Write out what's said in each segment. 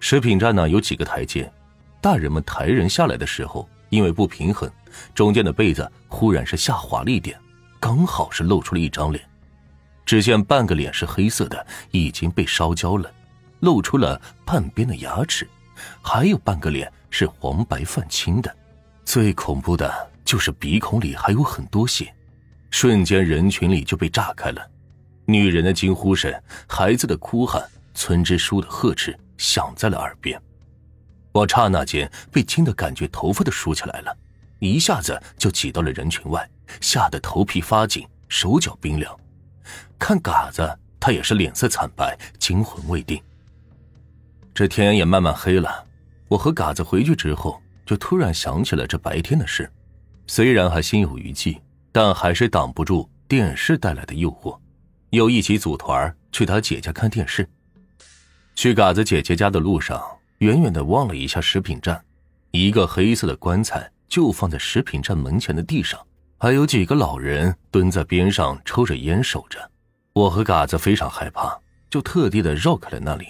食品站呢有几个台阶，大人们抬人下来的时候，因为不平衡，中间的被子忽然是下滑了一点，刚好是露出了一张脸。只见半个脸是黑色的，已经被烧焦了，露出了半边的牙齿，还有半个脸是黄白泛青的。最恐怖的就是鼻孔里还有很多血，瞬间人群里就被炸开了。女人的惊呼声，孩子的哭喊，村支书的呵斥响在了耳边。我刹那间被惊得感觉头发都竖起来了，一下子就挤到了人群外，吓得头皮发紧，手脚冰凉。看嘎子，他也是脸色惨白，惊魂未定。这天也慢慢黑了，我和嘎子回去之后，就突然想起了这白天的事，虽然还心有余悸，但还是挡不住电视带来的诱惑。又一起组团去他姐家看电视。去嘎子姐姐家的路上，远远的望了一下食品站，一个黑色的棺材就放在食品站门前的地上，还有几个老人蹲在边上抽着烟守着。我和嘎子非常害怕，就特地的绕开了那里。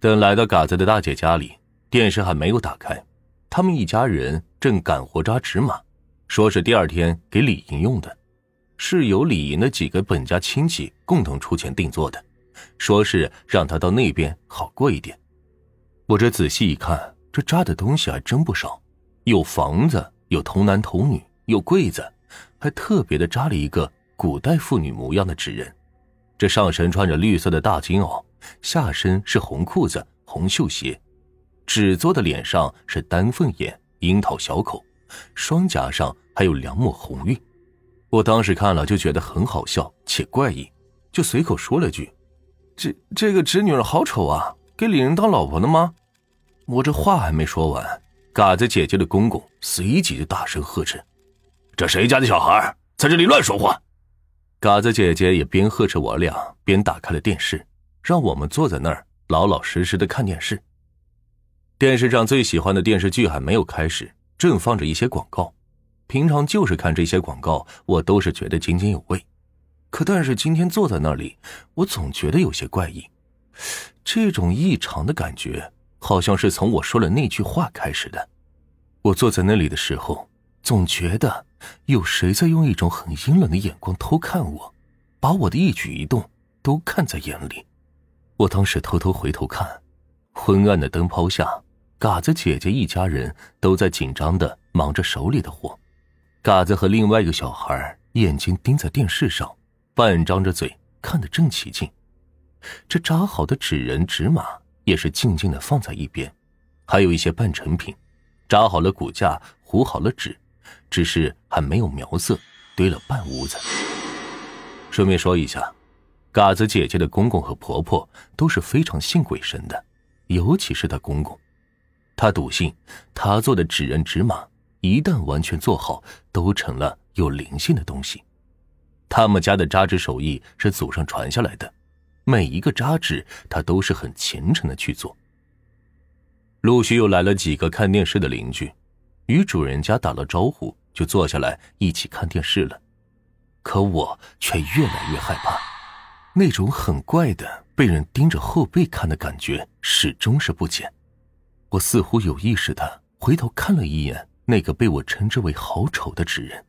等来到嘎子的大姐家里，电视还没有打开，他们一家人正赶活扎纸马，说是第二天给李莹用的。是由李莹的几个本家亲戚共同出钱定做的，说是让他到那边好过一点。我这仔细一看，这扎的东西还真不少，有房子，有童男童女，有柜子，还特别的扎了一个古代妇女模样的纸人。这上身穿着绿色的大金袄，下身是红裤子、红绣鞋，纸做的脸上是丹凤眼、樱桃小口，双颊上还有两抹红晕。我当时看了就觉得很好笑且怪异，就随口说了句：“这这个侄女儿好丑啊，给李人当老婆的吗？”我这话还没说完，嘎子姐姐的公公随即就大声呵斥：“这谁家的小孩在这里乱说话？”嘎子姐姐也边呵斥我俩，边打开了电视，让我们坐在那儿老老实实的看电视。电视上最喜欢的电视剧还没有开始，正放着一些广告。平常就是看这些广告，我都是觉得津津有味。可但是今天坐在那里，我总觉得有些怪异。这种异常的感觉，好像是从我说了那句话开始的。我坐在那里的时候，总觉得有谁在用一种很阴冷的眼光偷看我，把我的一举一动都看在眼里。我当时偷偷回头看，昏暗的灯泡下，嘎子姐姐一家人都在紧张的忙着手里的活。嘎子和另外一个小孩眼睛盯在电视上，半张着嘴看得正起劲。这扎好的纸人纸马也是静静的放在一边，还有一些半成品，扎好了骨架，糊好了纸，只是还没有描色，堆了半屋子。顺便说一下，嘎子姐姐的公公和婆婆都是非常信鬼神的，尤其是她公公，他笃信他做的纸人纸马。一旦完全做好，都成了有灵性的东西。他们家的扎纸手艺是祖上传下来的，每一个扎纸他都是很虔诚的去做。陆续又来了几个看电视的邻居，与主人家打了招呼，就坐下来一起看电视了。可我却越来越害怕，那种很怪的被人盯着后背看的感觉始终是不减。我似乎有意识的回头看了一眼。那个被我称之为好丑的纸人，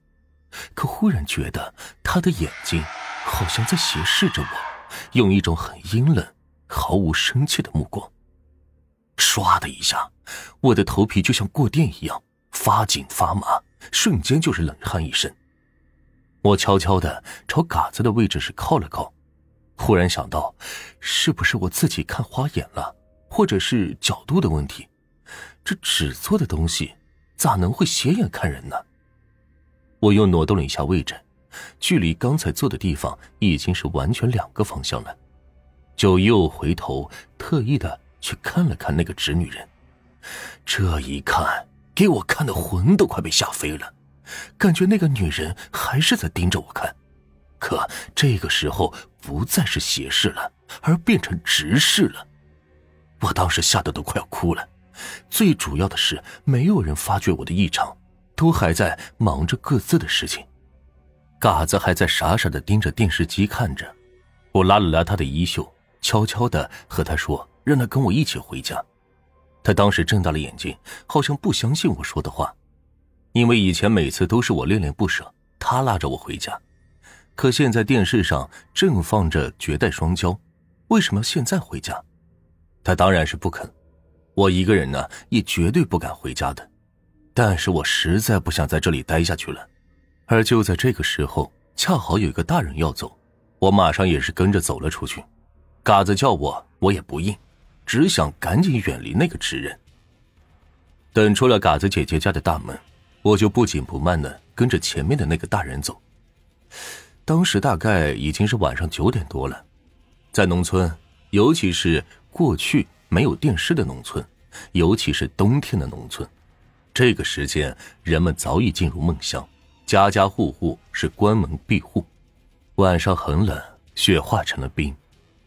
可忽然觉得他的眼睛好像在斜视着我，用一种很阴冷、毫无生气的目光。唰的一下，我的头皮就像过电一样发紧发麻，瞬间就是冷汗一身。我悄悄的朝嘎子的位置是靠了靠，忽然想到，是不是我自己看花眼了，或者是角度的问题？这纸做的东西。咋能会斜眼看人呢？我又挪动了一下位置，距离刚才坐的地方已经是完全两个方向了，就又回头特意的去看了看那个直女人。这一看，给我看的魂都快被吓飞了，感觉那个女人还是在盯着我看，可这个时候不再是斜视了，而变成直视了。我当时吓得都快要哭了。最主要的是，没有人发觉我的异常，都还在忙着各自的事情。嘎子还在傻傻的盯着电视机看着。我拉了拉他的衣袖，悄悄的和他说：“让他跟我一起回家。”他当时睁大了眼睛，好像不相信我说的话，因为以前每次都是我恋恋不舍，他拉着我回家，可现在电视上正放着《绝代双骄》，为什么现在回家？他当然是不肯，我一个人呢也绝对不敢回家的，但是我实在不想在这里待下去了。而就在这个时候，恰好有一个大人要走，我马上也是跟着走了出去。嘎子叫我，我也不应。只想赶紧远离那个直人。等出了嘎子姐姐家的大门，我就不紧不慢的跟着前面的那个大人走。当时大概已经是晚上九点多了，在农村，尤其是过去没有电视的农村，尤其是冬天的农村，这个时间人们早已进入梦乡，家家户户是关门闭户。晚上很冷，雪化成了冰，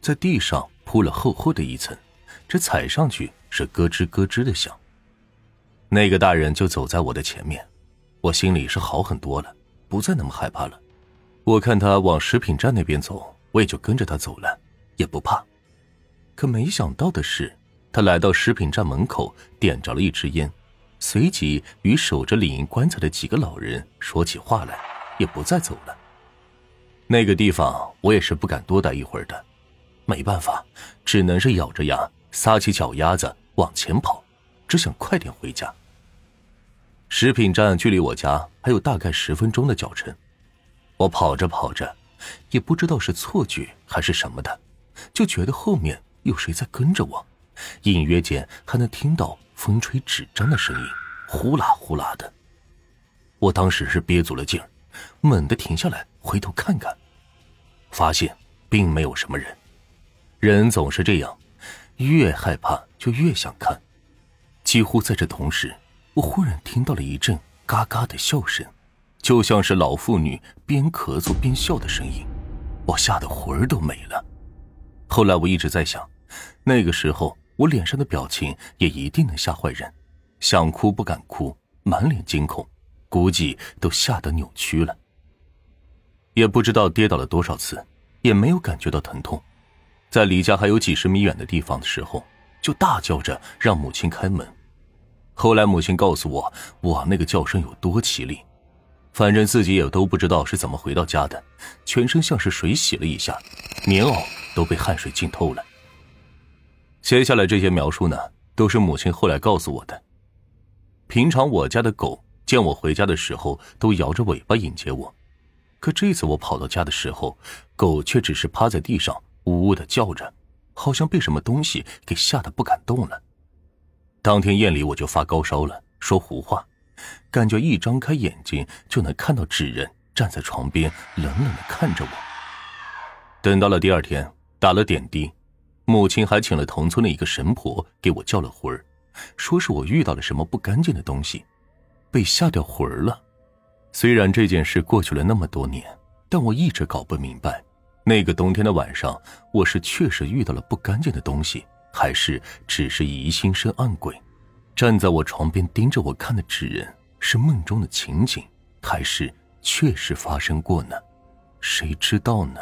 在地上铺了厚厚的一层。这踩上去是咯吱咯吱的响。那个大人就走在我的前面，我心里是好很多了，不再那么害怕了。我看他往食品站那边走，我也就跟着他走了，也不怕。可没想到的是，他来到食品站门口，点着了一支烟，随即与守着礼仪棺材的几个老人说起话来，也不再走了。那个地方我也是不敢多待一会儿的，没办法，只能是咬着牙。撒起脚丫子往前跑，只想快点回家。食品站距离我家还有大概十分钟的脚程，我跑着跑着，也不知道是错觉还是什么的，就觉得后面有谁在跟着我，隐约间还能听到风吹纸张的声音，呼啦呼啦的。我当时是憋足了劲儿，猛地停下来回头看看，发现并没有什么人。人总是这样。越害怕就越想看，几乎在这同时，我忽然听到了一阵嘎嘎的笑声，就像是老妇女边咳嗽边笑的声音，我吓得魂儿都没了。后来我一直在想，那个时候我脸上的表情也一定能吓坏人，想哭不敢哭，满脸惊恐，估计都吓得扭曲了。也不知道跌倒了多少次，也没有感觉到疼痛。在离家还有几十米远的地方的时候，就大叫着让母亲开门。后来母亲告诉我，我那个叫声有多凄厉，反正自己也都不知道是怎么回到家的，全身像是水洗了一下，棉袄都被汗水浸透了。接下来这些描述呢，都是母亲后来告诉我的。平常我家的狗见我回家的时候都摇着尾巴迎接我，可这次我跑到家的时候，狗却只是趴在地上。呜呜的叫着，好像被什么东西给吓得不敢动了。当天夜里我就发高烧了，说胡话，感觉一张开眼睛就能看到纸人站在床边，冷冷的看着我。等到了第二天，打了点滴，母亲还请了同村的一个神婆给我叫了魂儿，说是我遇到了什么不干净的东西，被吓掉魂儿了。虽然这件事过去了那么多年，但我一直搞不明白。那个冬天的晚上，我是确实遇到了不干净的东西，还是只是疑心生暗鬼？站在我床边盯着我看的纸人，是梦中的情景，还是确实发生过呢？谁知道呢？